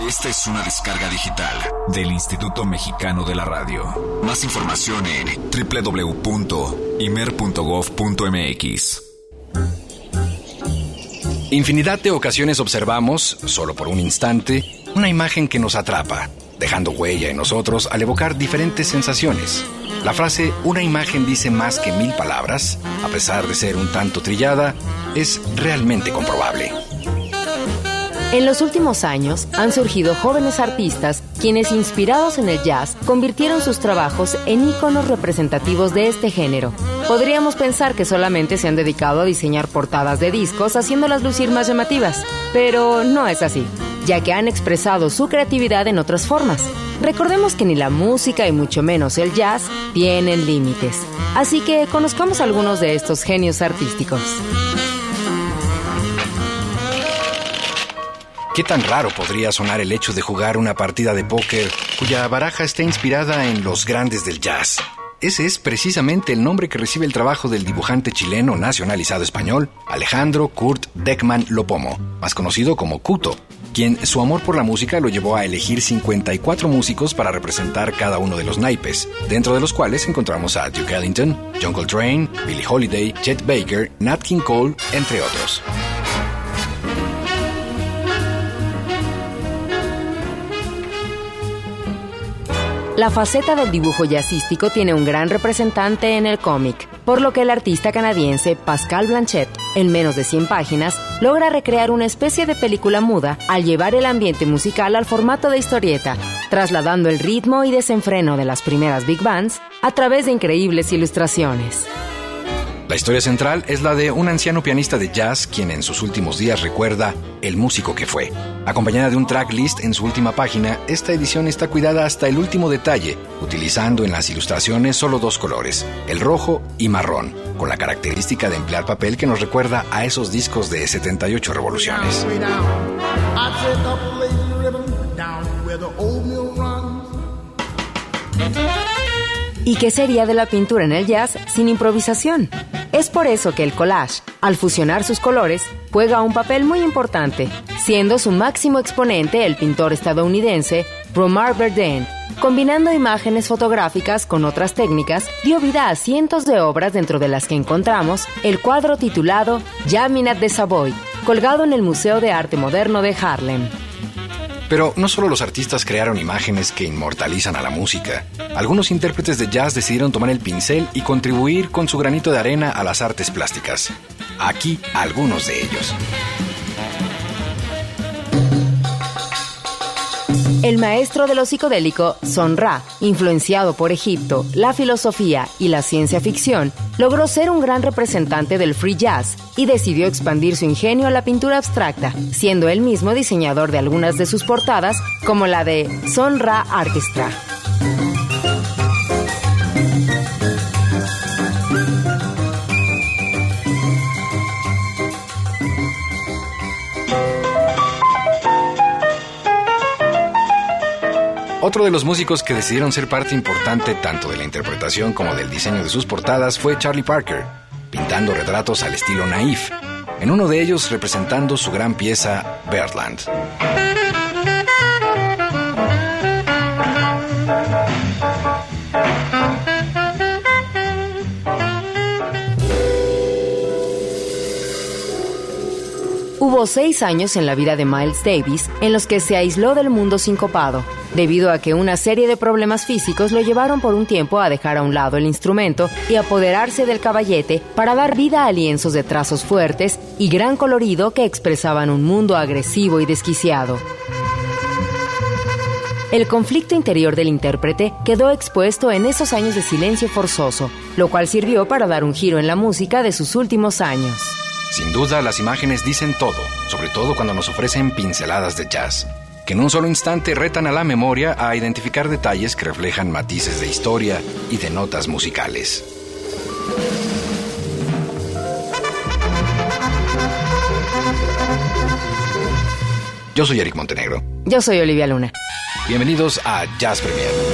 Esta es una descarga digital del Instituto Mexicano de la Radio. Más información en www.imer.gov.mx. Infinidad de ocasiones observamos, solo por un instante, una imagen que nos atrapa, dejando huella en nosotros al evocar diferentes sensaciones. La frase una imagen dice más que mil palabras, a pesar de ser un tanto trillada, es realmente comprobable. En los últimos años han surgido jóvenes artistas quienes, inspirados en el jazz, convirtieron sus trabajos en íconos representativos de este género. Podríamos pensar que solamente se han dedicado a diseñar portadas de discos haciéndolas lucir más llamativas, pero no es así, ya que han expresado su creatividad en otras formas. Recordemos que ni la música y mucho menos el jazz tienen límites. Así que conozcamos algunos de estos genios artísticos. ¿Qué tan raro podría sonar el hecho de jugar una partida de póker cuya baraja está inspirada en los grandes del jazz? Ese es precisamente el nombre que recibe el trabajo del dibujante chileno nacionalizado español Alejandro Kurt Deckman Lopomo, más conocido como Kuto, quien su amor por la música lo llevó a elegir 54 músicos para representar cada uno de los naipes, dentro de los cuales encontramos a Duke Ellington, John Coltrane, Billie Holiday, Chet Baker, Nat King Cole, entre otros. La faceta del dibujo jazzístico tiene un gran representante en el cómic, por lo que el artista canadiense Pascal Blanchett, en menos de 100 páginas, logra recrear una especie de película muda al llevar el ambiente musical al formato de historieta, trasladando el ritmo y desenfreno de las primeras big bands a través de increíbles ilustraciones. La historia central es la de un anciano pianista de jazz quien en sus últimos días recuerda el músico que fue. Acompañada de un tracklist en su última página, esta edición está cuidada hasta el último detalle, utilizando en las ilustraciones solo dos colores, el rojo y marrón, con la característica de emplear papel que nos recuerda a esos discos de 78 revoluciones. ¿Y qué sería de la pintura en el jazz sin improvisación? Es por eso que el collage, al fusionar sus colores, juega un papel muy importante, siendo su máximo exponente el pintor estadounidense Romar Verdun. Combinando imágenes fotográficas con otras técnicas, dio vida a cientos de obras dentro de las que encontramos el cuadro titulado Jaminat de Savoy, colgado en el Museo de Arte Moderno de Harlem. Pero no solo los artistas crearon imágenes que inmortalizan a la música. Algunos intérpretes de jazz decidieron tomar el pincel y contribuir con su granito de arena a las artes plásticas. Aquí algunos de ellos. El maestro de lo psicodélico, Son Ra, influenciado por Egipto, la filosofía y la ciencia ficción, logró ser un gran representante del free jazz y decidió expandir su ingenio a la pintura abstracta, siendo él mismo diseñador de algunas de sus portadas, como la de Son Ra Orchestra. Otro de los músicos que decidieron ser parte importante tanto de la interpretación como del diseño de sus portadas fue Charlie Parker, pintando retratos al estilo naif, en uno de ellos representando su gran pieza Birdland. Hubo seis años en la vida de Miles Davis en los que se aisló del mundo sincopado, debido a que una serie de problemas físicos lo llevaron por un tiempo a dejar a un lado el instrumento y apoderarse del caballete para dar vida a lienzos de trazos fuertes y gran colorido que expresaban un mundo agresivo y desquiciado. El conflicto interior del intérprete quedó expuesto en esos años de silencio forzoso, lo cual sirvió para dar un giro en la música de sus últimos años. Sin duda, las imágenes dicen todo, sobre todo cuando nos ofrecen pinceladas de jazz, que en un solo instante retan a la memoria a identificar detalles que reflejan matices de historia y de notas musicales. Yo soy Eric Montenegro. Yo soy Olivia Luna. Bienvenidos a Jazz Premier.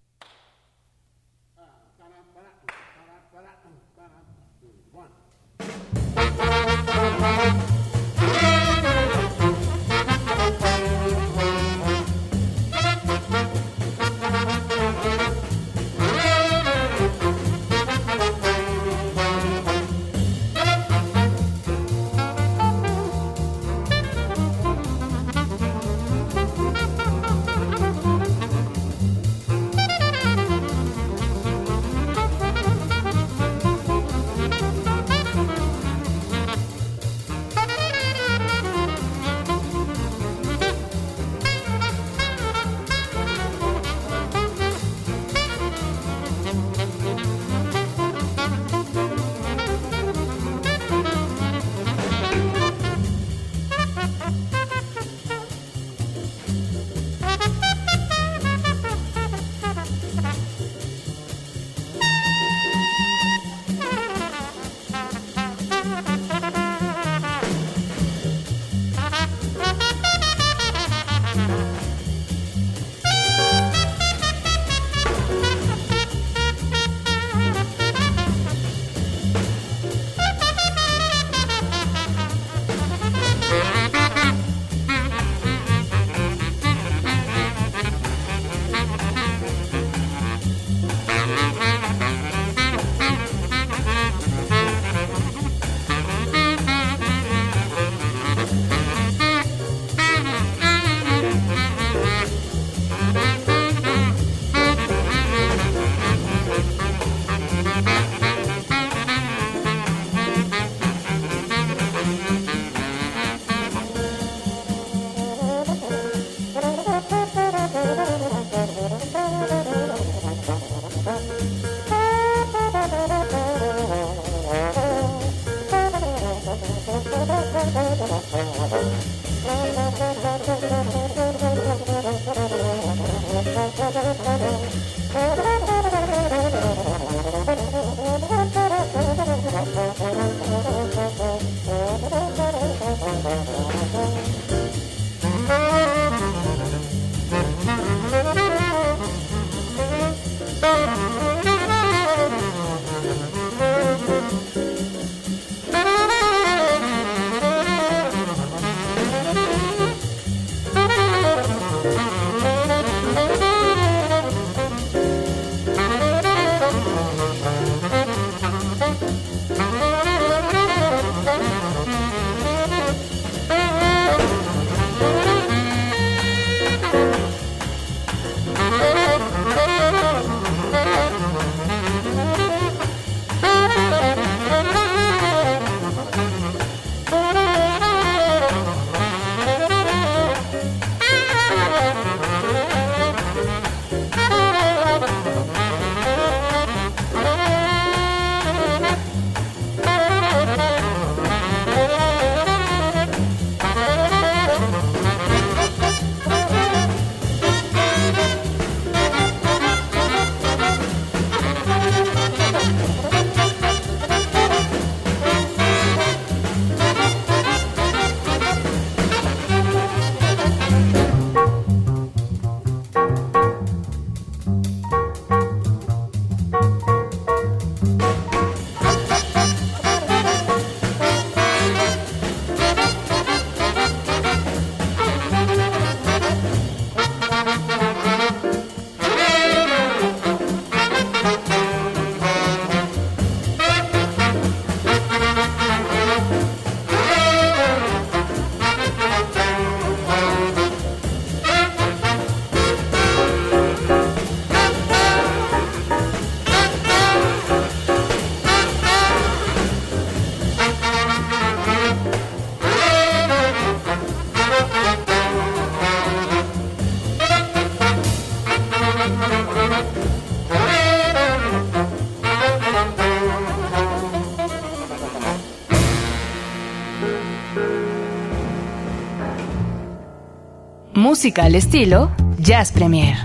Música al estilo Jazz Premier.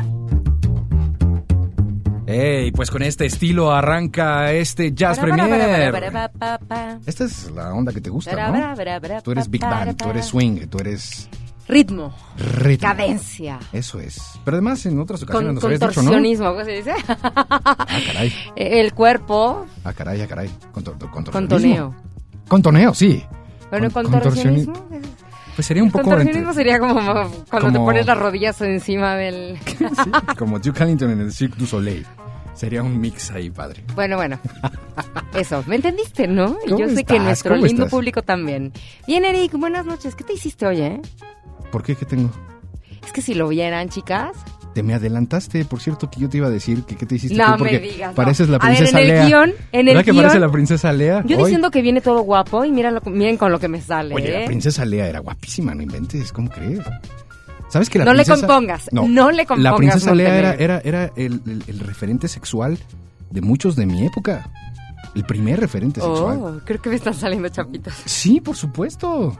Hey, pues con este estilo arranca este Jazz Premier. Esta es la onda que te gusta, ¿no? Tú eres Big Band, tú eres swing, tú eres Ritmo, ritmo. cadencia, Eso es. Pero además en otras ocasiones con, nos habías dicho, ¿no? contorsionismo, ¿cómo se dice? Ah, caray. El cuerpo, Ah, caray, ah, caray. Contor- contorsionismo. contoneo. Contoneo, sí. Bueno, Con- contorsionismo. Pues sería un poco... Contorsionismo sería como cuando te pones las rodillas encima del... Sí, como Duke Ellington en el Cirque du Soleil. Sería un mix ahí, padre. Bueno, bueno. Eso, ¿me entendiste, no? Y ¿Cómo yo sé que nuestro ¿Cómo lindo estás? público también. Bien, Eric, buenas noches. ¿Qué te hiciste hoy, eh? ¿Por qué? ¿Qué tengo? Es que si lo vieran, chicas. Te me adelantaste, por cierto, que yo te iba a decir que qué te hiciste No tú, porque me digas, no. pareces la A ver, princesa en el Lea. guion, en el ¿Verdad que guión- parece la princesa Lea? Yo Hoy- diciendo que viene todo guapo y mira lo, miren con lo que me sale. Oye, ¿eh? la princesa Lea era guapísima, no inventes, ¿cómo crees? ¿Sabes que la No le princesa- compongas, no le La compongas, princesa Lea era, era, era el, el- el referente sexual de muchos de mi época. El primer referente sexual. Oh, creo que me están saliendo chapitos. Sí, por supuesto.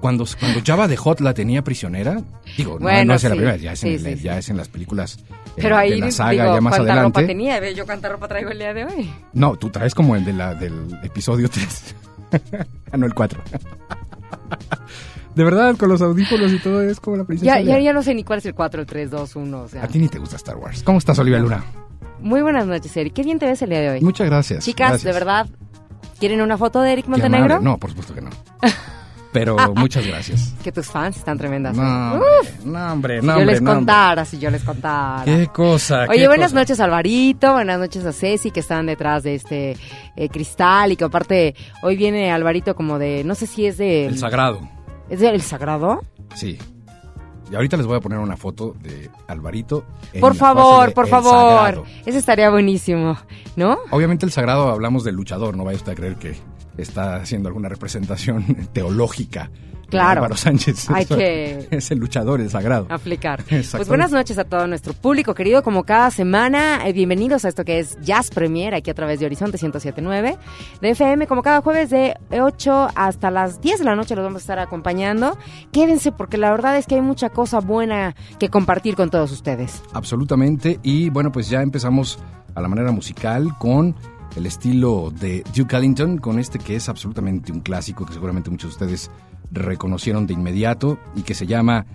Cuando, cuando Java de Hot la tenía prisionera, digo, no- Bueno, no, es en la sí. primera, ya es, en, Sí, el- sí, ya sí. es en las películas eh, Pero ahí de la saga, digo, ya más ¿cuánta adelante. ropa tenía? Yo cuánta ropa traigo el día de hoy. No, tú traes como el de la, del episodio 3. ah, no, el 4. de verdad, con los audífonos y todo es como la princesa Ya, ya, ya no sé ni cuál es el 4, el 3, 2, 1. O sea. A ti ni te gusta Star Wars. ¿Cómo estás, Olivia Luna? Muy buenas noches, Eric. Qué bien te ves el día de hoy. Muchas gracias. Chicas, gracias. de verdad, ¿quieren una foto de Eric Montenegro? No, por supuesto que no. Pero muchas gracias. Que tus fans están tremendas. ¿eh? No, hombre, no, hombre, Si no, yo hombre, les no, contara, si yo les contara. Qué cosa. Oye, qué buenas cosa. noches Alvarito, buenas noches a Ceci que están detrás de este eh, cristal y que aparte hoy viene Alvarito como de, no sé si es de... El sagrado. ¿Es del Sagrado? Sí. Y ahorita les voy a poner una foto de Alvarito. Por favor, de por El favor. Sagrado. Ese estaría buenísimo, ¿no? Obviamente el sagrado hablamos del luchador, no vaya usted a creer que está haciendo alguna representación teológica. Claro. Álvaro Sánchez. Hay Eso que- Es el luchador, el sagrado. aplicar. Pues buenas noches a todo nuestro público querido, como cada semana, eh, bienvenidos a esto que es Jazz Premier, aquí a través de Horizonte 107.9, de FM, como cada jueves de 8 hasta las 10 de la noche los vamos a estar acompañando. Quédense porque la verdad es que hay mucha cosa buena que compartir con todos ustedes. Absolutamente. Y bueno, pues ya empezamos a la manera musical con el estilo de Duke Ellington, con este que es absolutamente un clásico que seguramente muchos de ustedes reconocieron de inmediato y que se llama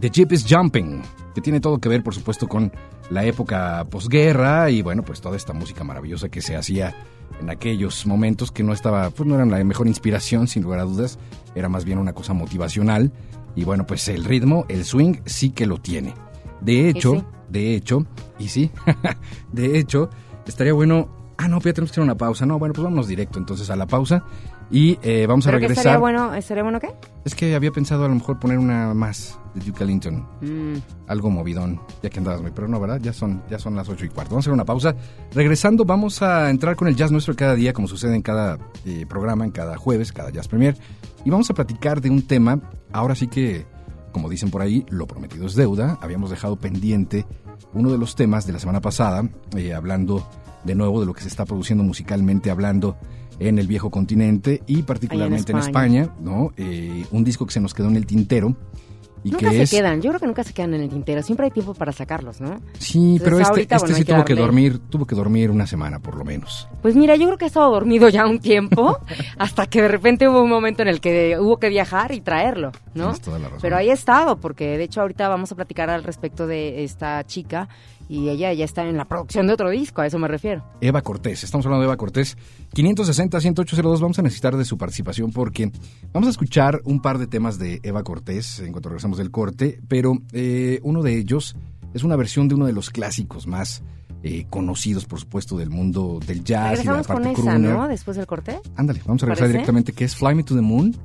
The Jeep is Jumping, que tiene todo que ver, por supuesto, con la época posguerra y bueno, pues toda esta música maravillosa que se hacía en aquellos momentos que no estaba, pues no eran la mejor inspiración, sin lugar a dudas, era más bien una cosa motivacional y bueno, pues el ritmo, el swing sí que lo tiene. De hecho, sí. de hecho, y sí, de hecho, estaría bueno. Ah, no, pero ya tenemos que hacer una pausa. No, bueno, pues vámonos directo entonces a la pausa y eh, vamos a ¿Pero que regresar. estaría bueno, estaría bueno qué? Es que había pensado a lo mejor poner una más de Duke Ellington, Mm, algo movidón, ya que andabas muy, pero no, ¿verdad? Ya son, ya son las ocho y cuarto. Vamos a hacer una pausa. Regresando, vamos a entrar con el jazz nuestro cada día, como sucede en cada eh, programa, en cada jueves, cada Jazz Premier, y vamos a platicar de un tema. Ahora sí que, como dicen por ahí, lo prometido es deuda. Habíamos dejado pendiente uno de los temas de la semana pasada, eh, hablando de nuevo de lo que se está produciendo musicalmente, hablando en el viejo continente y particularmente en España. España, ¿no? Eh, un disco que se nos quedó en el tintero y nunca que se es quedan, yo creo que nunca se quedan en el tintero, siempre hay tiempo para sacarlos, ¿no? sí, Entonces, pero este, ahorita, este bueno, sí que tuvo que dormir, tuvo que dormir una semana por lo menos. Pues mira, yo creo que he estado dormido ya un tiempo, hasta que de repente hubo un momento en el que hubo que viajar y traerlo, ¿no? Tienes toda la razón. Pero ahí he estado, porque de hecho ahorita vamos a platicar al respecto de esta chica y ella ya está en la producción de otro disco, a eso me refiero. Eva Cortés, estamos hablando de Eva Cortés. 560-10802, vamos a necesitar de su participación porque vamos a escuchar un par de temas de Eva Cortés en cuanto regresamos del corte, pero eh, uno de ellos es una versión de uno de los clásicos más eh, conocidos, por supuesto, del mundo del jazz y de la Regresamos con parte esa. ¿no? Después del corte. Ándale, vamos a regresar ¿Parece? directamente, que es Fly Me to the Moon,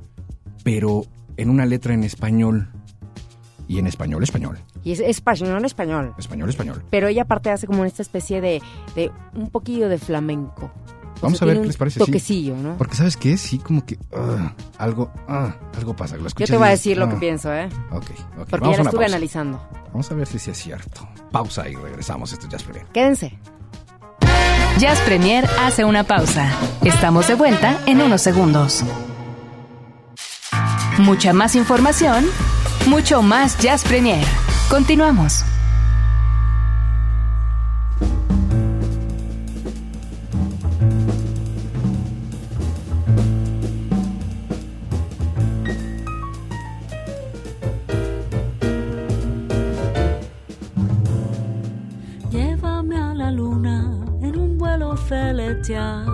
pero en una letra en español. Y en español, español. Y es español, español. Español, español. Pero ella aparte hace como esta especie de, de un poquillo de flamenco. O Vamos sea, a ver qué les parece. sí. Toquecillo, ¿no? Porque ¿sabes qué? Sí, como que ah, algo, ah, algo pasa. Lo Yo te voy a y decir lo ah, que pienso, ¿eh? Ok, ok. Porque Vamos ya una estuve pausa. analizando. Vamos a ver si es cierto. Pausa y regresamos. Esto es Jazz Premier. Quédense. Jazz Premier hace una pausa. Estamos de vuelta en unos segundos. Mucha más información, Mucho más Jazz Premier. Continuamos. Llévame a la luna en un vuelo celestial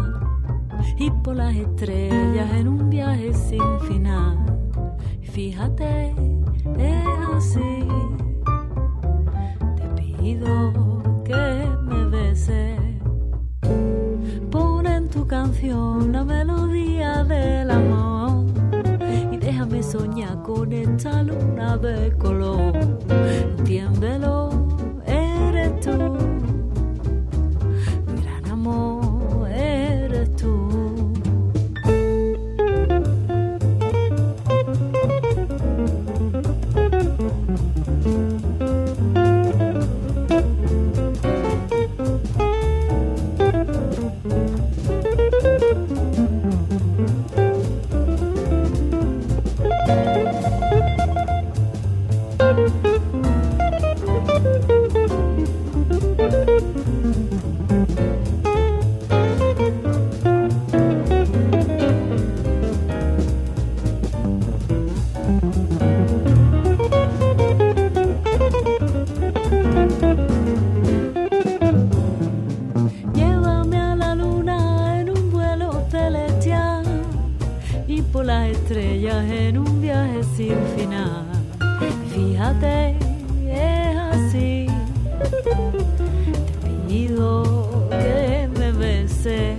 en un viaje sin final. Fíjate, es así. Te pido que me beses.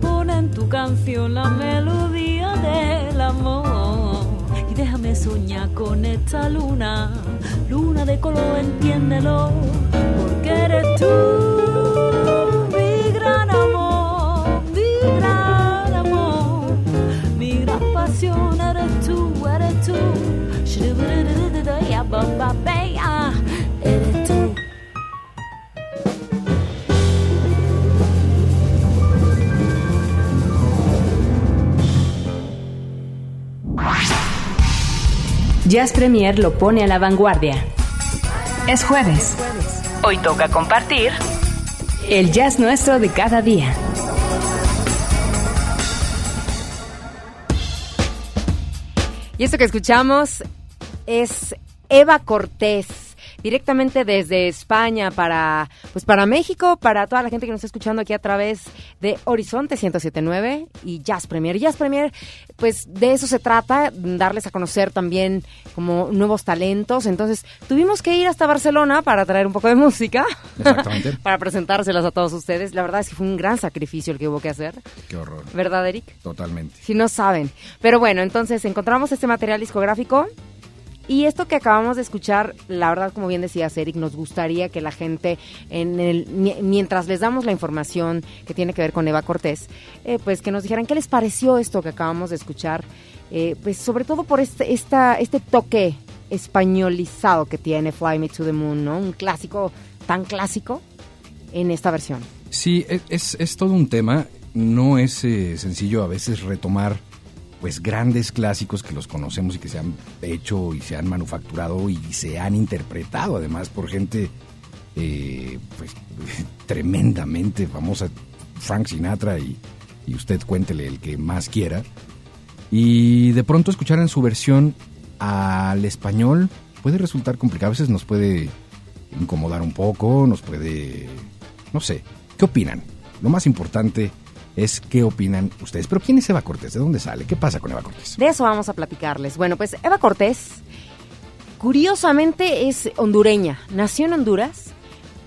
Pon en tu canción la melodía del amor y déjame soñar con esta luna, luna de color, entiéndelo, porque eres tú. Eres tú. Jazz Premier lo pone a la vanguardia. Es jueves. Hoy toca compartir el jazz nuestro de cada día. Y esto que escuchamos es Eva Cortés, directamente desde España para pues para México, para toda la gente que nos está escuchando aquí a través de Horizonte 1079 y Jazz Premier. Jazz Premier, pues de eso se trata, darles a conocer también como nuevos talentos. Entonces, tuvimos que ir hasta Barcelona para traer un poco de música. Exactamente. para presentárselas a todos ustedes. La verdad es que fue un gran sacrificio el que hubo que hacer. Qué horror. ¿Verdad, Eric? Totalmente. Si no saben. Pero bueno, entonces encontramos este material discográfico. Y esto que acabamos de escuchar, la verdad, como bien decías, Eric, nos gustaría que la gente, en el, mi- mientras les damos la información que tiene que ver con Eva Cortés, eh, pues que nos dijeran qué les pareció esto que acabamos de escuchar, eh, pues sobre todo por este, esta, este toque españolizado que tiene Fly Me to the Moon, ¿no? Un clásico tan clásico en esta versión. Sí, e- es, es todo un tema. No es eh, sencillo a veces retomar pues grandes clásicos que los conocemos y que se han hecho y se han manufacturado y se han interpretado además por gente eh, pues tremendamente famosa, Frank Sinatra y, y usted cuéntele el que más quiera. Y de pronto escuchar en su versión al español puede resultar complicado, a veces nos puede incomodar un poco, nos puede, no sé, ¿qué opinan? Lo más importante es qué opinan ustedes. Pero ¿quién es Eva Cortés? ¿De dónde sale? ¿Qué pasa con Eva Cortés? De eso vamos a platicarles. Bueno, pues Eva Cortés, curiosamente es hondureña. Nació en Honduras,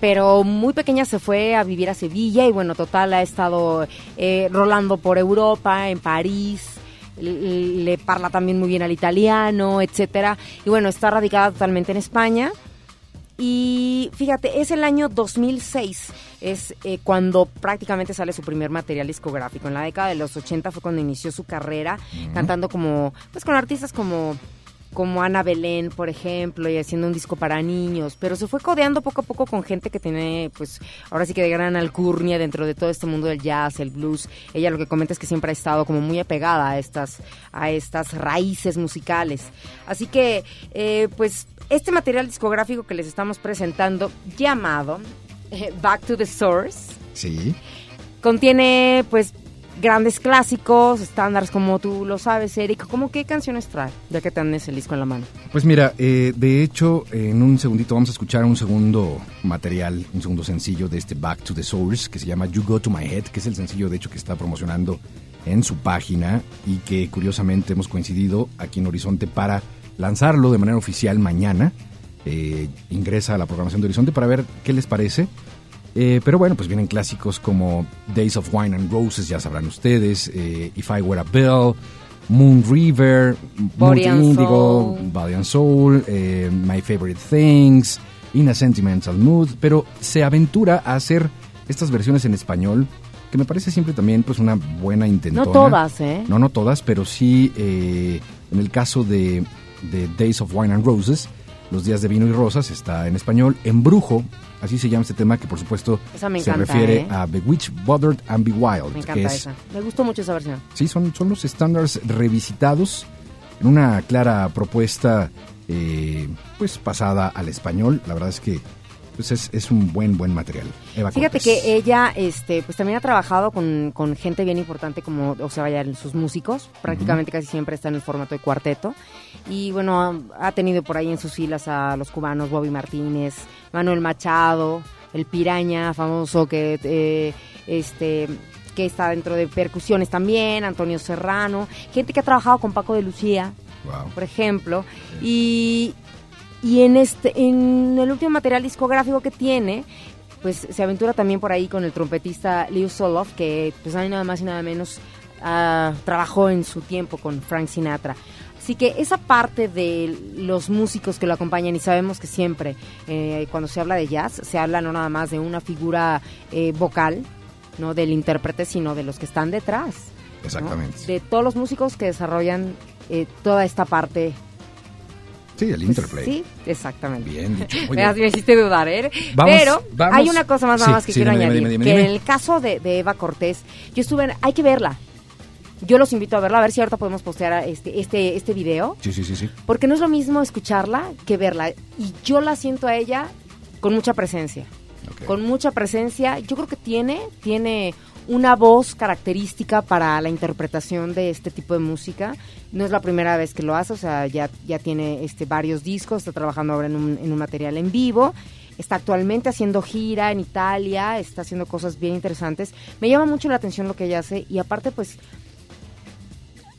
pero muy pequeña se fue a vivir a Sevilla y bueno, total ha estado eh, rolando por Europa, en París. l- Le parla también muy bien al italiano, etcétera. Y bueno, está radicada totalmente en España. Y fíjate, es el año 2006, es eh, cuando prácticamente sale su primer material discográfico. En la década de los 80 fue cuando inició su carrera, cantando como, pues con artistas como como Ana Belén, por ejemplo, y haciendo un disco para niños, pero se fue codeando poco a poco con gente que tiene, pues, ahora sí que de gran alcurnia dentro de todo este mundo del jazz, el blues. Ella lo que comenta es que siempre ha estado como muy apegada a estas, a estas raíces musicales. Así que, eh, pues, este material discográfico que les estamos presentando, llamado eh, Back to the Source, Sí. contiene, pues, grandes clásicos, estándares como tú lo sabes, Eric. ¿Cómo qué canciones trae? Ya que tenés el disco en la mano. Pues mira, eh, de hecho, en un segundito vamos a escuchar un segundo material, un segundo sencillo de este Back to the Source, que se llama You Go to My Head, que es el sencillo de hecho que está promocionando en su página y que curiosamente hemos coincidido aquí en Horizonte para lanzarlo de manera oficial mañana. Eh, ingresa a la programación de Horizonte para ver qué les parece. Eh, pero bueno, pues vienen clásicos como Days of Wine and Roses, ya sabrán ustedes, eh, If I Were a Bell, Moon River, Body and Indigo, Soul. Body and Soul, eh, My Favorite Things, In a Sentimental Mood, pero se aventura a hacer estas versiones en español, que me parece siempre también pues una buena intentona. No todas, ¿eh? No, no todas, pero sí eh, en el caso de, de Days of Wine and Roses, Los días de vino y rosas está en español. Embrujo, así se llama este tema que por supuesto se encanta, refiere ¿eh? a Bewitched, Bothered and Be Wild. Me que encanta es, esa. Me gustó mucho esa versión. Sí, son, son los estándares revisitados en una clara propuesta eh, pues pasada al español. La verdad es que pues es, es un buen, buen material. Eva Fíjate Cortés. que ella, este, pues también ha trabajado con, con gente bien importante como, o sea, vaya, sus músicos. Prácticamente casi siempre está en el formato de cuarteto. Y bueno, ha, ha tenido por ahí en sus filas a los cubanos Bobby Martínez, Manuel Machado, el Piraña, famoso que, eh, este, que está dentro de percusiones también, Antonio Serrano, gente que ha trabajado con Paco de Lucía, Wow. por ejemplo, y, y en este en el último material discográfico que tiene, pues se aventura también por ahí con el trompetista Leo Soloff, que pues hay nada más y nada menos ah, trabajó en su tiempo con Frank Sinatra. Así que esa parte de los músicos que lo acompañan, y sabemos que siempre eh, cuando se habla de jazz, se habla no nada más de una figura eh, vocal, no del intérprete, sino de los que están detrás. ¿no? Exactamente. De todos los músicos que desarrollan eh, toda esta parte. Sí, el interplay. sí, exactamente. Bien dicho. Me, hiciste dudar, ¿eh? Vamos, Pero vamos. hay una cosa más, nada Sí, más que sí, quiero dime, añadir. dime, dime, que en el caso de, de Eva Cortés, yo estuve en- Hay que verla. Yo los invito a verla, a ver si ahorita podemos postear este, este, este video. Sí, sí, sí, sí. Porque no es lo mismo escucharla que verla. Y yo la siento a ella con mucha presencia. Con mucha presencia. Yo creo que tiene, tiene una voz característica para la interpretación de este tipo de música. No es la primera vez que lo hace, o sea, ya, ya tiene este, varios discos, está trabajando ahora en un, en un material en vivo. Está actualmente haciendo gira en Italia, está haciendo cosas bien interesantes. Me llama mucho la atención lo que ella hace y aparte pues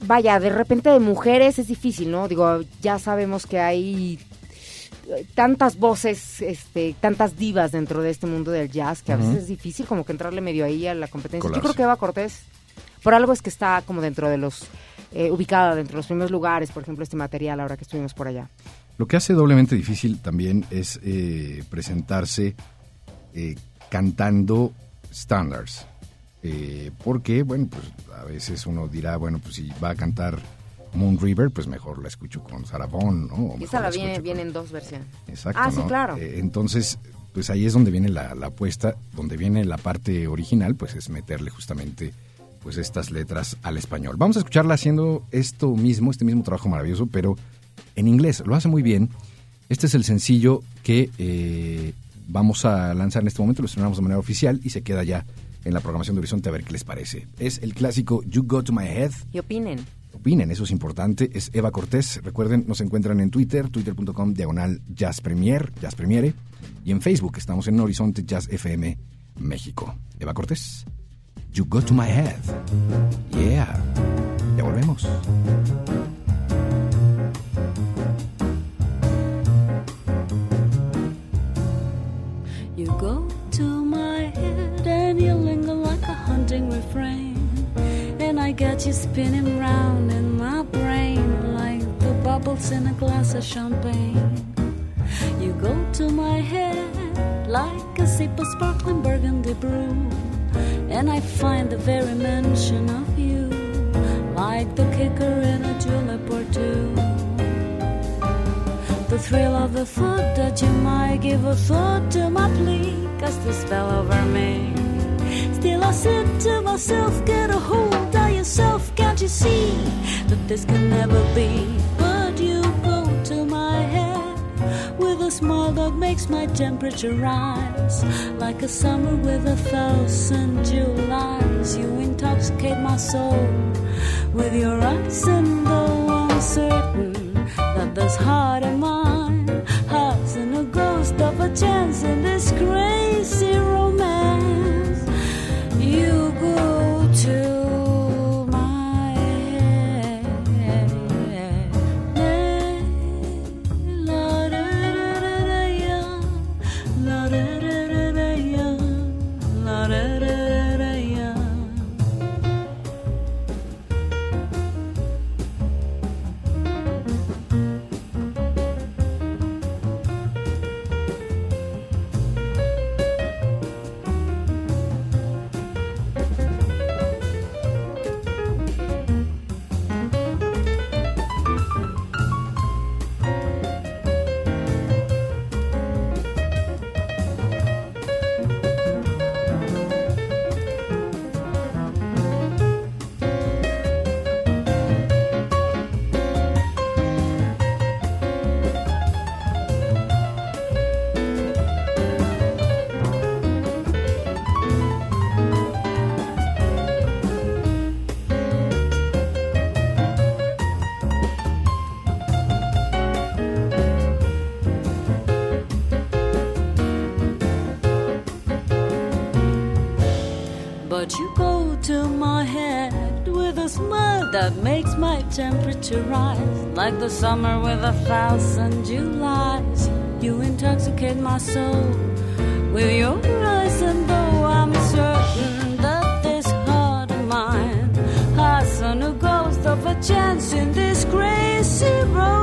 vaya, de repente de mujeres es difícil, ¿no? Digo, ya sabemos que hay tantas voces, este, tantas divas dentro de este mundo del jazz que a veces es difícil como que entrarle medio ahí a la competencia. Yo creo que Eva Cortés, por algo es que está como dentro de los, eh, ubicada dentro de los primeros lugares, por ejemplo, este material ahora que estuvimos por allá. Lo que hace doblemente difícil también es eh, presentarse eh, cantando standards. Eh, porque, bueno, pues a veces uno dirá, bueno, pues si va a cantar Moon River, pues mejor la escucho con Vaughan, ¿no? Y esa la viene, en dos versiones. Exacto, Ah, sí, claro. Eh, entonces, pues ahí es donde viene la, la apuesta, donde viene la parte original, pues es meterle justamente pues estas letras al español. Vamos a escucharla haciendo esto mismo, este mismo trabajo maravilloso, pero en inglés. Lo hace muy bien. Este es el sencillo que eh, vamos a lanzar en este momento, lo estrenamos de manera oficial y se queda ya en la programación de Horizonte a ver qué les parece. Es el clásico You Go to My Head. Y opinen. Opinen, eso es importante. Es Eva Cortés. Recuerden, nos encuentran en Twitter, twitter.com diagonal Jazz Premier, Jazz Premiere. Y en Facebook estamos en Horizonte Jazz FM México. Eva Cortés. You go to my head. Yeah. Ya volvemos. You go to my head and you linger like a hunting refrain. Spinning round in my brain like the bubbles in a glass of champagne. You go to my head like a sip of sparkling burgundy brew. And I find the very mention of you like the kicker in a julep or two. The thrill of the foot that you might give a thought to my plea. Cast the spell over me. Still I said to myself, get a hold yourself. Can't you see that this can never be? But you go to my head with a smile that makes my temperature rise. Like a summer with a thousand Julys. You intoxicate my soul with your eyes and though I'm certain that this heart of mine to my head with a smile that makes my temperature rise. Like the summer with a thousand Julys. You intoxicate my soul with your eyes, and though I'm certain that this heart of mine hasn't a ghost of a chance in this crazy romance,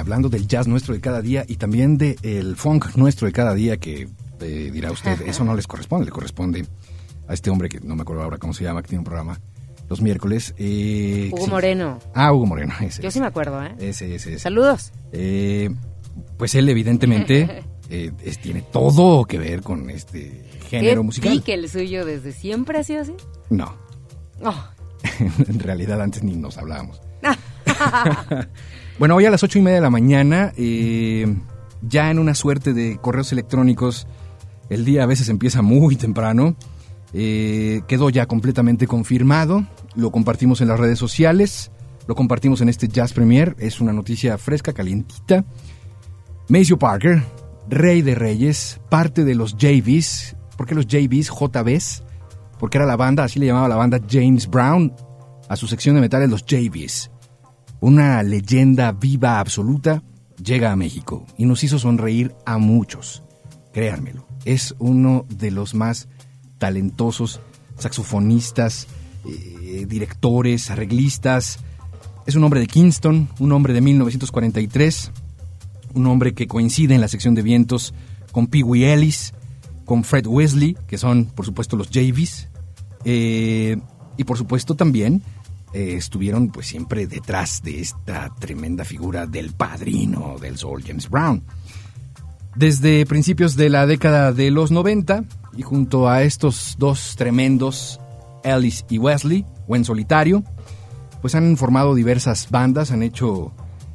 Hablando del jazz nuestro de cada día y también del funk nuestro de cada día, que eh, dirá usted, eso no les corresponde, le corresponde a este hombre que no me acuerdo ahora cómo se llama, que tiene un programa los miércoles. eh, Hugo sí. Moreno. Ah, Hugo Moreno, ese. Yo sí me acuerdo, ¿eh? Ese, ese, ese. Saludos. Eh, pues él evidentemente eh, es- tiene todo que ver con este género ¿Qué musical. pique el suyo desde siempre ha sido así? No, Oh. en realidad antes ni nos hablábamos. bueno, hoy a las ocho y media de la mañana, eh, ya en una suerte de correos electrónicos, el día a veces empieza muy temprano, eh, quedó ya completamente confirmado, lo compartimos en las redes sociales, lo compartimos en este Jazz Premier, es una noticia fresca, calientita. Maceo Parker, rey de reyes, parte de los JVs, ¿por qué los JVs? JVs, porque era la banda, así le llamaba la banda James Brown, a su sección de metales los JVs. Una leyenda viva absoluta llega a México y nos hizo sonreír a muchos. Créanmelo, es uno de los más talentosos saxofonistas, eh, directores, arreglistas. Es un hombre de Kingston, un hombre de 1943, un hombre que coincide en la sección de vientos con Pee Wee Ellis, con Fred Wesley, que son por supuesto los Javies, eh, y por supuesto también eh, estuvieron pues siempre detrás de esta tremenda figura del padrino del soul, James Brown. Desde principios de la década de los 90 y junto a estos dos tremendos, Ellis y Wesley, o en solitario, pues han formado diversas bandas, han hecho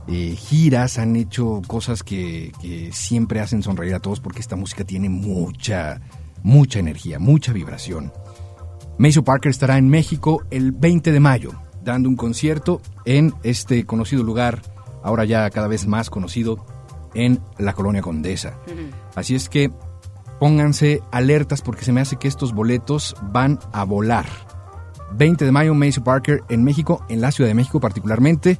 eh, giras, han hecho cosas que, que siempre hacen sonreír a todos porque esta música tiene mucha, mucha energía, mucha vibración. Maceo Parker estará en México el 20 de mayo, dando un concierto en este conocido lugar, ahora ya cada vez más conocido, en la colonia Condesa. Así es que pónganse alertas porque se me hace que estos boletos van a volar. 20 de mayo, Maceo Parker en México, en la Ciudad de México particularmente,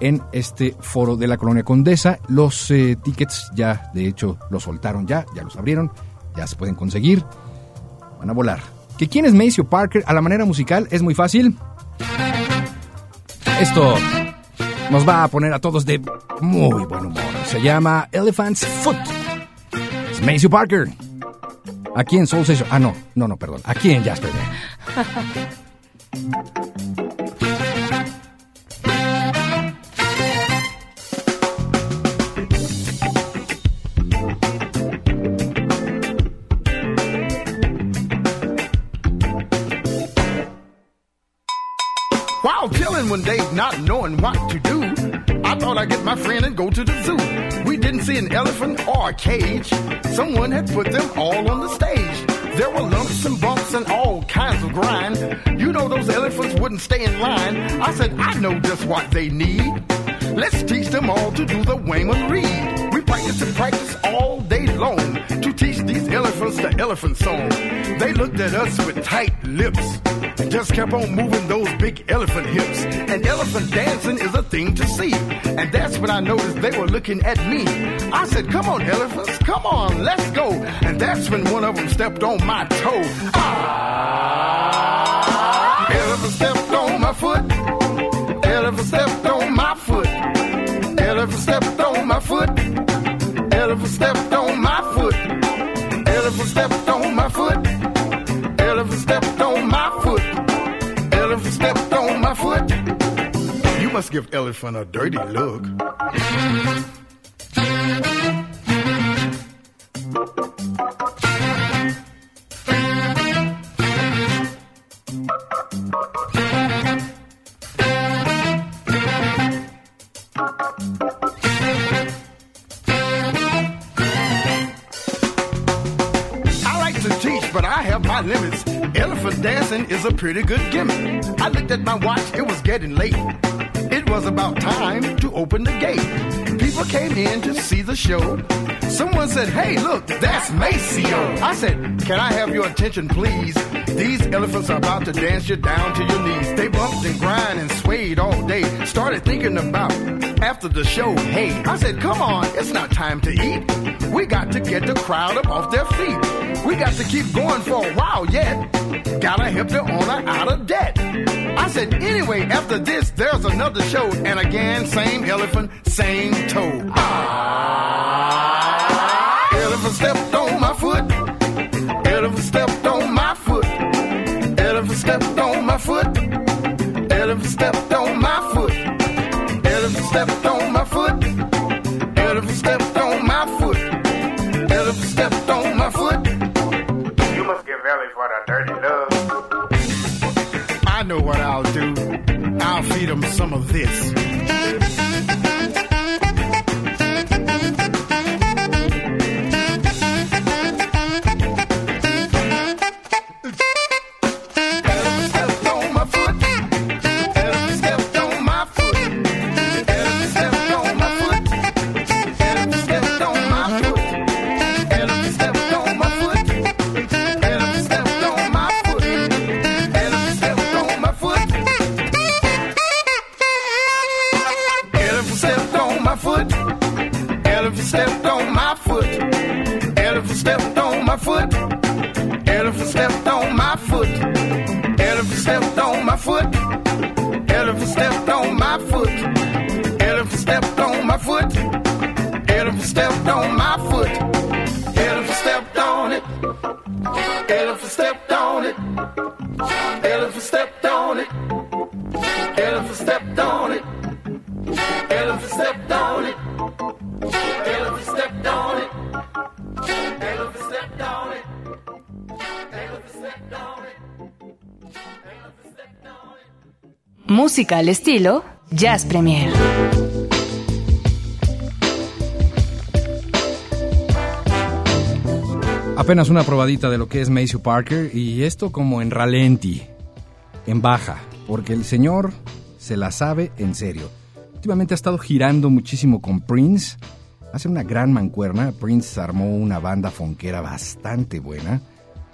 en este foro de la colonia Condesa. Los eh, tickets ya, de hecho, los soltaron ya, ya los abrieron, ya se pueden conseguir. Van a volar. ¿Que quién es Maceo Parker a la manera musical? Es muy fácil. Esto nos va a poner a todos de muy buen humor. Se llama Elephant's Foot. Es Maceo Parker. Aquí en Soul Session. Ah, no, no, no, perdón. Aquí en Jasper. not knowing what to do, I thought I'd get my friend and go to the zoo. We didn't see an elephant or a cage. Someone had put them all on the stage. There were lumps and bumps and all kinds of grind. You know those elephants wouldn't stay in line. I said, I know just what they need. Let's teach them all to do the Wayman Reed. Practice and practice all day long to teach these elephants the elephant song. They looked at us with tight lips, and just kept on moving those big elephant hips. And elephant dancing is a thing to see. And that's when I noticed they were looking at me. I said, Come on, elephants, come on, let's go. And that's when one of them stepped on my toe. Ah! Elephant stepped on my foot. Elephant stepped on my foot. Elephant stepped. Elephant stepped on my foot. Elephant stepped on my foot. Elephant stepped on my foot. Elephant stepped on my foot. You must give elephant a dirty look. Dancing is a pretty good gimmick. I looked at my watch, it was getting late. It was about time to open the gate. People came in to see the show. Someone said, Hey, look, that's Maceo. I said, Can I have your attention, please? These elephants are about to dance you down to your knees. They bumped and grind and swayed all day. Started thinking about after the show, hey. I said, Come on, it's not time to eat. We got to get the crowd up off their feet. We got to keep going for a while yet. Gotta help the owner out of debt. I said, anyway, after this, there's another show. And again, same elephant, same toe. Ah, elephant stepped on my foot. Elephant stepped on my foot. Elephant stepped on my foot. Elephant stepped on my foot. Elephant stepped on my feed him some of this. música al estilo Jazz Premier. Apenas una probadita de lo que es Maceo Parker y esto como en ralenti, en baja, porque el señor se la sabe en serio. Últimamente ha estado girando muchísimo con Prince, hace una gran mancuerna. Prince armó una banda fonquera bastante buena.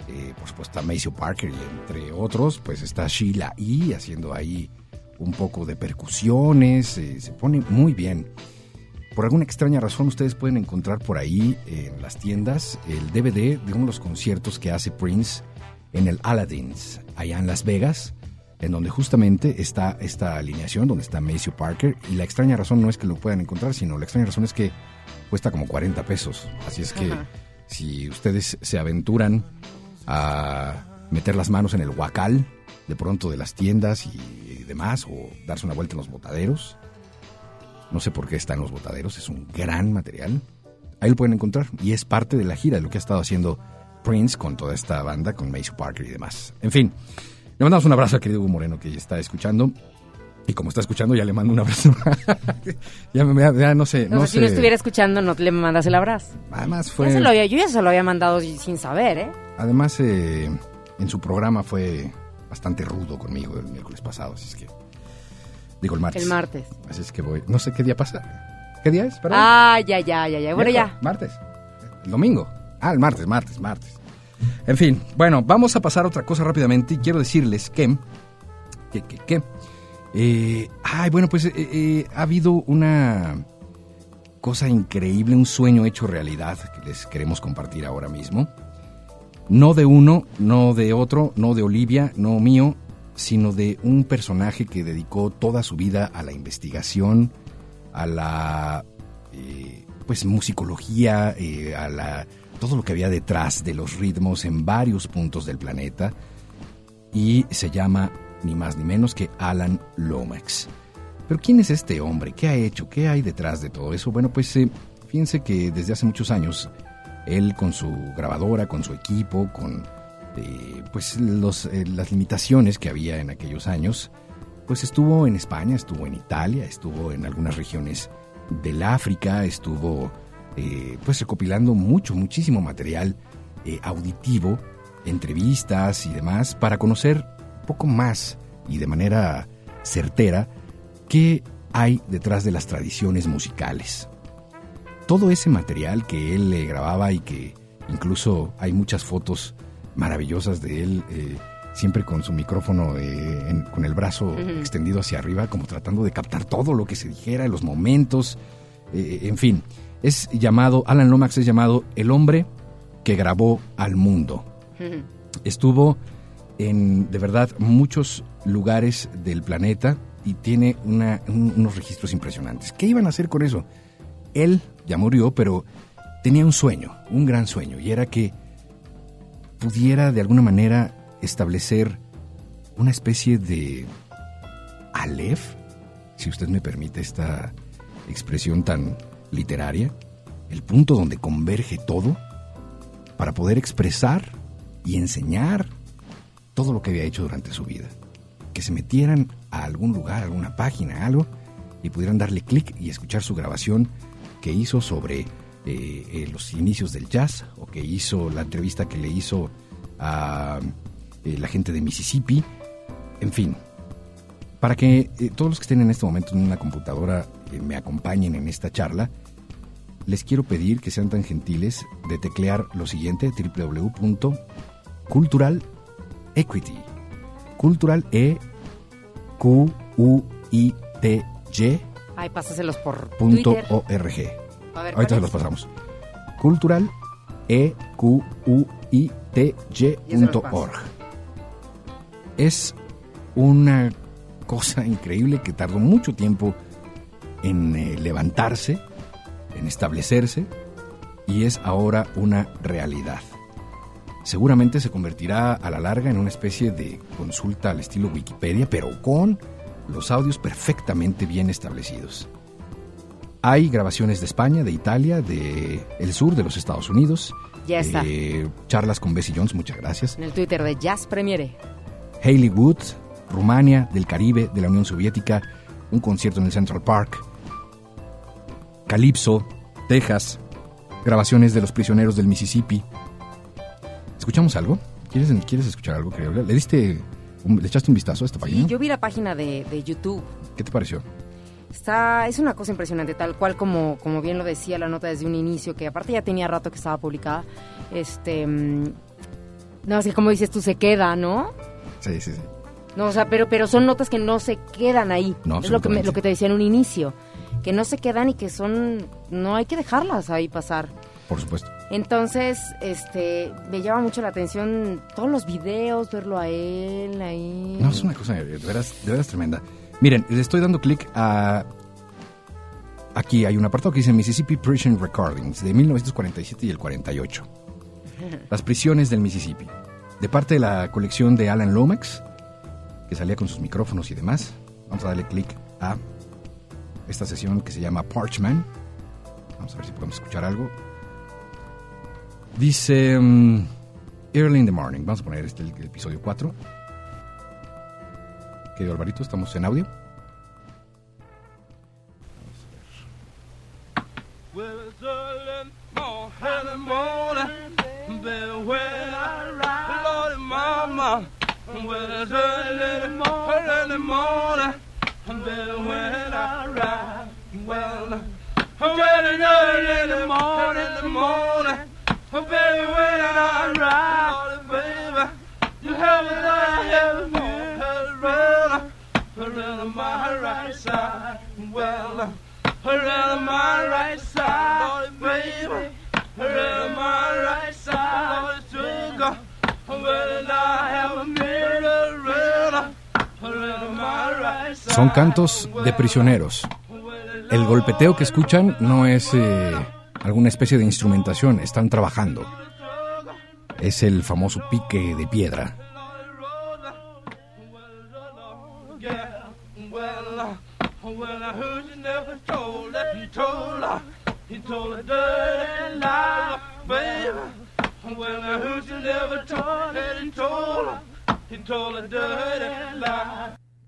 Eh, por supuesto, está Maceo Parker y entre otros, pues está Sheila E. haciendo ahí un poco de percusiones, eh, se pone muy bien. Por alguna extraña razón ustedes pueden encontrar por ahí en las tiendas el DVD de uno de los conciertos que hace Prince en el Aladdin's, allá en Las Vegas, en donde justamente está esta alineación, donde está Maceo Parker, y la extraña razón no es que lo puedan encontrar, sino la extraña razón es que cuesta como 40 pesos. Así es que si ustedes se aventuran a meter las manos en el huacal, de pronto de las tiendas y, demás, o darse una vuelta en los botaderos, no sé por qué está en los botaderos, es un gran material. Ahí lo pueden encontrar y es parte de la gira de lo que ha estado haciendo Prince con toda esta banda, con Mace Parker y demás. En fin, le mandamos un abrazo a querido Hugo Moreno que ya está escuchando. Y como está escuchando, ya le mando un abrazo. ya, no sé. No, si no estuviera escuchando, no le mandas el abrazo. Además fue. yo ya se lo había mandado sin saber, ¿eh? Además, eh, en su programa fue bastante rudo conmigo el miércoles pasado, así es que Digo, el martes. El martes. Así es que voy. No sé qué día pasa. ¿Qué día es? Ah, ya, ya, ya, ya. Bueno, ya. Martes. El domingo. Ah, el martes, martes, martes. En fin, bueno, vamos a pasar a otra cosa rápidamente. Y quiero decirles que. que, que, que eh, ay, bueno, pues eh, eh, ha habido una cosa increíble, un sueño hecho realidad que les queremos compartir ahora mismo. No de uno, no de otro, no de Olivia, no mío, sino de un personaje que dedicó toda su vida a la investigación, a la eh, pues musicología, eh, a la todo lo que había detrás de los ritmos en varios puntos del planeta y se llama ni más ni menos que Alan Lomax. Pero ¿quién es este hombre? ¿Qué ha hecho? ¿Qué hay detrás de todo eso? Bueno, pues eh, fíjense que desde hace muchos años él con su grabadora, con su equipo, con pues los, eh, las limitaciones que había en aquellos años, pues estuvo en España, estuvo en Italia, estuvo en algunas regiones del África, estuvo eh, pues recopilando mucho, muchísimo material eh, auditivo, entrevistas y demás, para conocer un poco más y de manera certera qué hay detrás de las tradiciones musicales. Todo ese material que él le grababa y que incluso hay muchas fotos maravillosas de él, eh, siempre con su micrófono eh, con el brazo extendido hacia arriba, como tratando de captar todo lo que se dijera, los momentos, eh, en fin. Es llamado, Alan Lomax es llamado el hombre que grabó al mundo. Estuvo en, de verdad, muchos lugares del planeta y tiene unos registros impresionantes. ¿Qué iban a hacer con eso? Él ya murió, pero tenía un sueño, un gran sueño, y era que pudiera de alguna manera establecer una especie de Aleph, si usted me permite esta expresión tan literaria, el punto donde converge todo para poder expresar y enseñar todo lo que había hecho durante su vida. Que se metieran a algún lugar, a alguna página, algo, y pudieran darle clic y escuchar su grabación que hizo sobre eh, eh, los inicios del jazz o que hizo la entrevista que le hizo a eh, la gente de Mississippi, en fin, para que todos los que estén en este momento en una computadora me acompañen en esta charla, les quiero pedir que sean tan gentiles de teclear lo siguiente, www.culturalequity, cultural E Q U I T Y Ay, pásaselos por punto org. Ahorita se los pasamos. Cultural e q u i t y.org. Es una cosa increíble que tardó mucho tiempo en eh, levantarse, en establecerse y es ahora una realidad. Seguramente se convertirá a la larga en una especie de consulta al estilo Wikipedia, pero con los audios perfectamente bien establecidos. Hay grabaciones de España, de Italia, de el sur de los Estados Unidos. Ya está. Eh, charlas con Bessie Jones, muchas gracias. En el Twitter de Jazz Premiere. Hayley Woods, Rumania, del Caribe, de la Unión Soviética, un concierto en el Central Park. Calypso, Texas, grabaciones de los prisioneros del Mississippi. ¿Escuchamos algo? ¿Quieres, ¿Quieres escuchar algo? ¿Le diste, le echaste un vistazo a esta página? Yo vi la página de, de YouTube. ¿Qué te pareció? Está, es una cosa impresionante, tal cual como, como bien lo decía la nota desde un inicio, que aparte ya tenía rato que estaba publicada. Este. mm, No, así como dices tú, se queda, ¿no? Sí, sí, sí. No, o sea, pero, pero son notas que no se quedan ahí. No, es lo que, me- lo que te decía en un inicio. Que no se quedan y que son. No hay que dejarlas ahí pasar. Por supuesto. Entonces, este, me llama mucho la atención todos los videos, verlo a él ahí. No, es una cosa de veras, de veras tremenda. Miren, le estoy dando clic a... Aquí hay un apartado que dice Mississippi Prison Recordings de 1947 y el 48. Las prisiones del Mississippi. De parte de la colección de Alan Lomax, que salía con sus micrófonos y demás. Vamos a darle clic a esta sesión que se llama Parchman. Vamos a ver si podemos escuchar algo. Dice mm, Early in the Morning. Vamos a poner este el, episodio 4. Querido Alvarito, estamos en audio. Baby, when I ride, baby, you have have my right side. Well, my right side, baby, my right side, sugar. I have a mirror my right side. Son cantos de prisioneros. El golpeteo que escuchan no es eh, alguna especie de instrumentación, están trabajando. Es el famoso pique de piedra.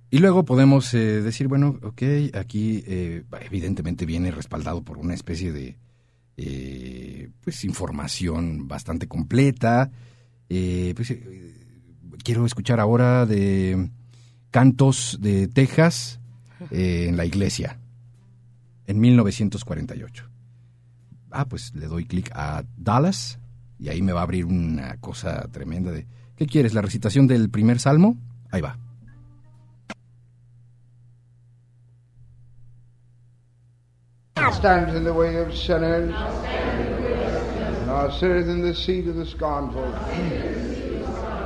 Y luego podemos eh, decir, bueno, ok, aquí eh, evidentemente viene respaldado por una especie de eh, pues información bastante completa. Eh, pues, eh, quiero escuchar ahora de cantos de Texas en la iglesia en 1948. Ah, pues le doy clic a Dallas y ahí me va a abrir una cosa tremenda de ¿qué quieres? ¿La recitación del primer salmo? Ahí va. Stands in the way of sinners, nor sitteth in the seat of the scornful.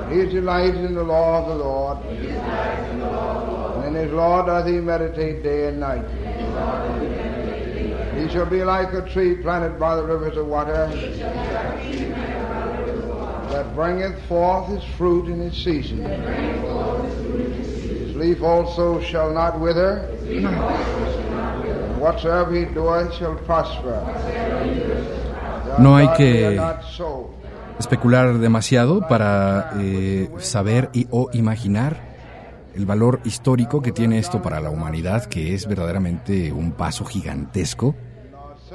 He delights in the law of the Lord, and in his law doth he meditate day and night. He shall be like a tree planted by the rivers of water, that bringeth forth his fruit in its season. His leaf also shall not wither. No hay que- especular demasiado para eh, saber y, o imaginar el valor histórico que tiene esto para la humanidad, que es verdaderamente un paso gigantesco,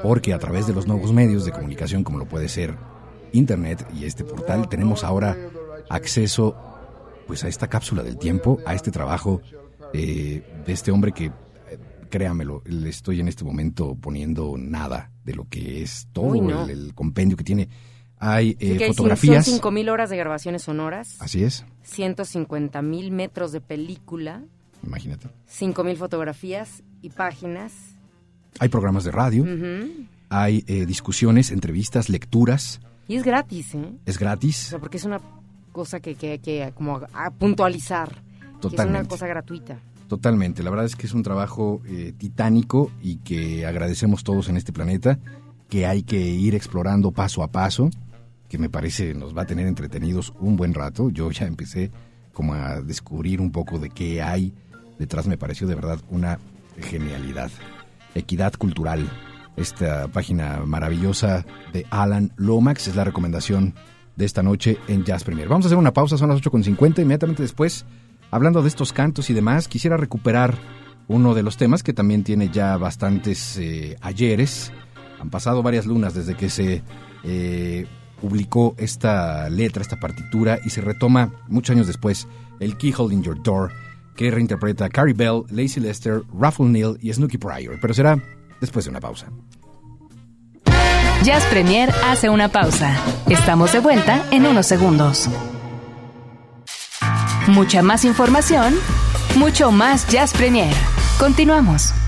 porque a través de los nuevos medios de comunicación, como lo puede ser Internet y este portal, tenemos ahora acceso pues a esta cápsula del tiempo, a este trabajo eh, de este hombre que, créamelo, le estoy en este momento poniendo nada de lo que es todo Uy, no. el, el compendio que tiene. Hay eh, que fotografías. Son 5.000 horas de grabaciones sonoras, Así es, 150.000 metros de película, imagínate. 5.000 fotografías y páginas. Hay programas de radio, hay eh, discusiones, entrevistas, lecturas. Y es gratis, ¿eh? Es O gratis, sea, porque es una cosa que, que, que como a, a puntualizar. Que es una Totalmente. cosa gratuita. Totalmente. La verdad es que es un trabajo eh, titánico y que agradecemos todos en este planeta, que hay que ir explorando paso a paso, que me parece nos va a tener entretenidos un buen rato. Yo ya empecé como a descubrir un poco de qué hay detrás. Me pareció de verdad una genialidad. Equidad cultural. Esta página maravillosa de Alan Lomax es la recomendación de esta noche en Jazz Premier. Vamos a hacer una pausa, son las 8.50. Inmediatamente después, hablando de estos cantos y demás, quisiera recuperar uno de los temas que también tiene ya bastantes eh, ayeres. Han pasado varias lunas desde que se eh, publicó esta letra, esta partitura, y se retoma muchos años después el Keyhole in Your Door, que reinterpreta Carrie Bell, Lacey Lester, Raffle Neal y Snooky Pryor. Pero será después de una pausa. Jazz Premier hace una pausa. Estamos de vuelta en unos segundos. Mucha más información, mucho más Jazz Premier. Continuamos.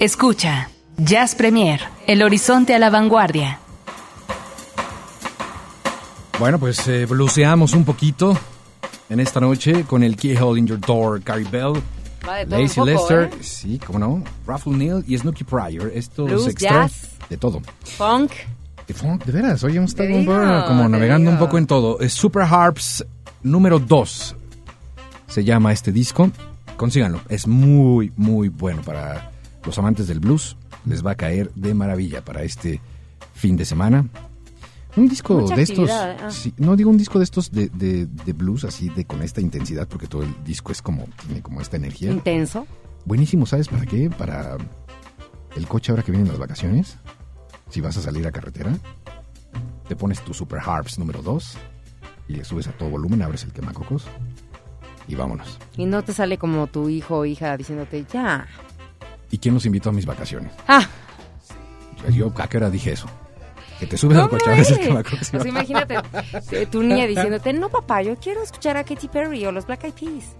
Escucha, Jazz Premier, el horizonte a la vanguardia. Bueno, pues eh, bluseamos un poquito en esta noche con el Keyhole in Your Door, Carrie Bell, poco, Lester, ¿eh? sí, cómo no, Raffle Neal y Snooky Pryor. Esto Blues, jazz. de todo. Funk. De funk, de veras, hoy hemos estado digo, como navegando un poco en todo. Es Super Harps número 2 se llama este disco. Consíganlo, es muy, muy bueno para los amantes del blues. Les va a caer de maravilla para este fin de semana. Un disco Mucha de estos, actividad, ah. sí, no digo un disco de estos de, de- de blues así de con esta intensidad porque todo el disco es como tiene como esta energía. Intenso. Buenísimo, ¿sabes para qué? Para el coche ahora que vienen las vacaciones. Si vas a salir a carretera, te pones tu Super Harps número 2 y le subes a todo volumen, abres el quemacocos y vámonos. Y no te sale como tu hijo o hija diciéndote, ya. ¿Y quién nos invitó a mis vacaciones? Ah, Yo a qué hora dije eso. Que te subes al ¿cómo coche, eres? quemacocos y O sea, imagínate eh, tu niña diciéndote, no papá, yo quiero escuchar a Katy Perry o los Black Eyed Peas.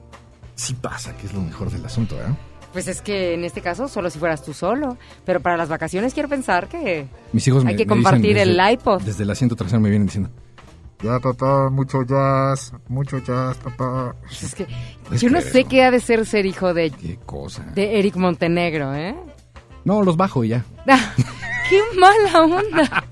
Sí pasa, que es lo mejor del asunto, ¿eh? Pues es que en este caso solo si fueras tú solo. Pero para las vacaciones quiero pensar que Mis hijos me hay que me dicen compartir desde- el iPod. Desde el asiento trasero me vienen diciendo, Ya, papá, mucho jazz, mucho jazz, papá. Es que ¿Puedes yo no sé eso? qué ha de ser ser hijo de, qué cosa. de Eric Montenegro, ¿eh? No, los bajo y ya. Ah, ¡Qué mala onda!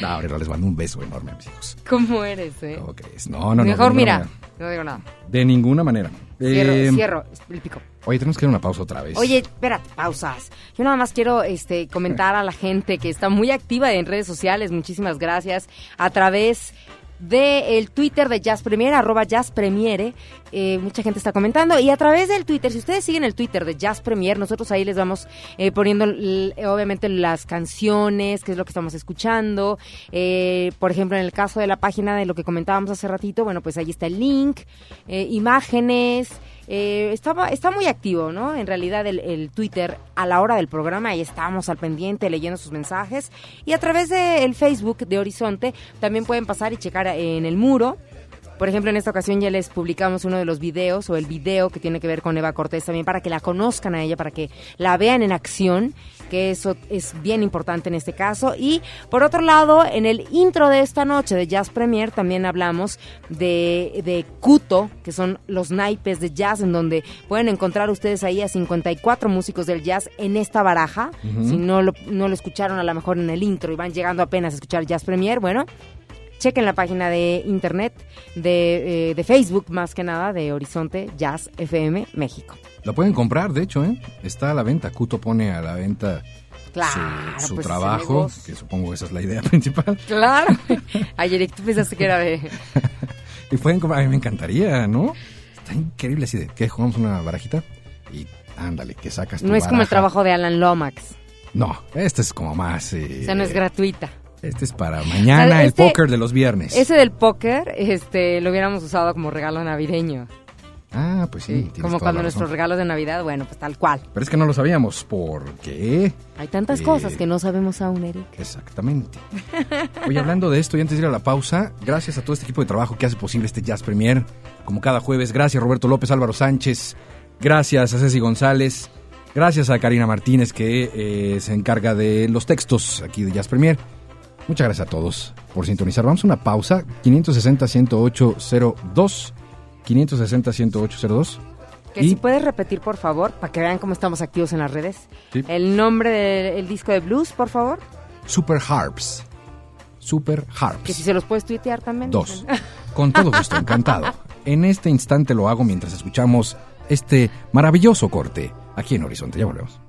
No, ahora les mando un beso enorme a mis hijos. ¿Cómo eres, eh? ¿Cómo crees? No, no, no. Mejor mira, manera. no digo nada. De ninguna manera. Cierro, Eh, cierro el pico. Oye, tenemos que ir a una pausa otra vez. Oye, espérate, pausas. Yo nada más quiero este, comentar a la gente que está muy activa en redes sociales, muchísimas gracias, a través del Twitter de Jazz Premiere, arroba Jazz Premiere, eh, mucha gente está comentando, y a través del Twitter, si ustedes siguen el Twitter de Jazz Premiere, nosotros ahí les vamos eh, poniendo obviamente las canciones, qué es lo que estamos escuchando, eh, por ejemplo, en el caso de la página de lo que comentábamos hace ratito, bueno, pues ahí está el link, imágenes, eh, estaba, está muy activo, ¿no? En realidad el, Twitter a la hora del programa, ahí estábamos al pendiente leyendo sus mensajes. Y a través del Facebook de Horizonte también pueden pasar y checar en el muro. Por ejemplo, en esta ocasión ya les publicamos uno de los videos o el video que tiene que ver con Eva Cortés también para que la conozcan a ella, para que la vean en acción, que eso es bien importante en este caso. Y por otro lado, en el intro de esta noche de Jazz Premier también hablamos de, de Kuto, que son los naipes de jazz, en donde pueden encontrar ustedes ahí a 54 músicos del jazz en esta baraja. Si no lo, no lo escucharon a lo mejor en el intro y van llegando apenas a escuchar Jazz Premier, bueno, chequen la página de internet, de, eh, de Facebook más que nada, de Horizonte Jazz FM México. La pueden comprar, de hecho, ¿eh? Está a la venta. Cuto pone a la venta Claro, su, su pues, trabajo, que supongo que esa es la idea principal. Claro. Ayer tú pensaste que era de... Y pueden comprar, a mí me encantaría, ¿no? Está increíble así de que jugamos una barajita y ándale, que sacas tu No es como el trabajo de Alan Lomax. No, este es como más... eh, O sea, no es gratuita. Este es para mañana, Ah, este- el póker de los viernes. Ese del póker, este, lo hubiéramos usado como regalo navideño. Ah, pues sí, Como cuando nuestros regalos de Navidad, bueno, pues tal cual. Pero es que no lo sabíamos, porque... Hay tantas Eh, cosas que no sabemos aún, Eric. Exactamente. Oye, hablando de esto, y antes de ir a la pausa, gracias a todo este equipo de trabajo que hace posible este Jazz Premier, como cada jueves. Gracias Roberto López, Álvaro Sánchez, gracias a Ceci González, gracias a Karina Martínez que eh, se encarga de los textos aquí de Jazz Premier. Muchas gracias a todos por sintonizar. Vamos a una pausa. 560-10802. 560-10802. Que si puedes repetir, por favor, para que vean cómo estamos activos en las redes. Sí. El nombre del disco de blues, por favor. Super Harps. Super Harps. Que si se los puedes tuitear también. Dos. Con todo gusto, encantado. En este instante lo hago mientras escuchamos este maravilloso corte aquí en Horizonte. Ya volvemos.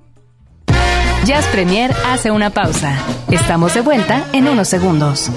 Jazz Premier hace una pausa. Estamos de vuelta en unos segundos.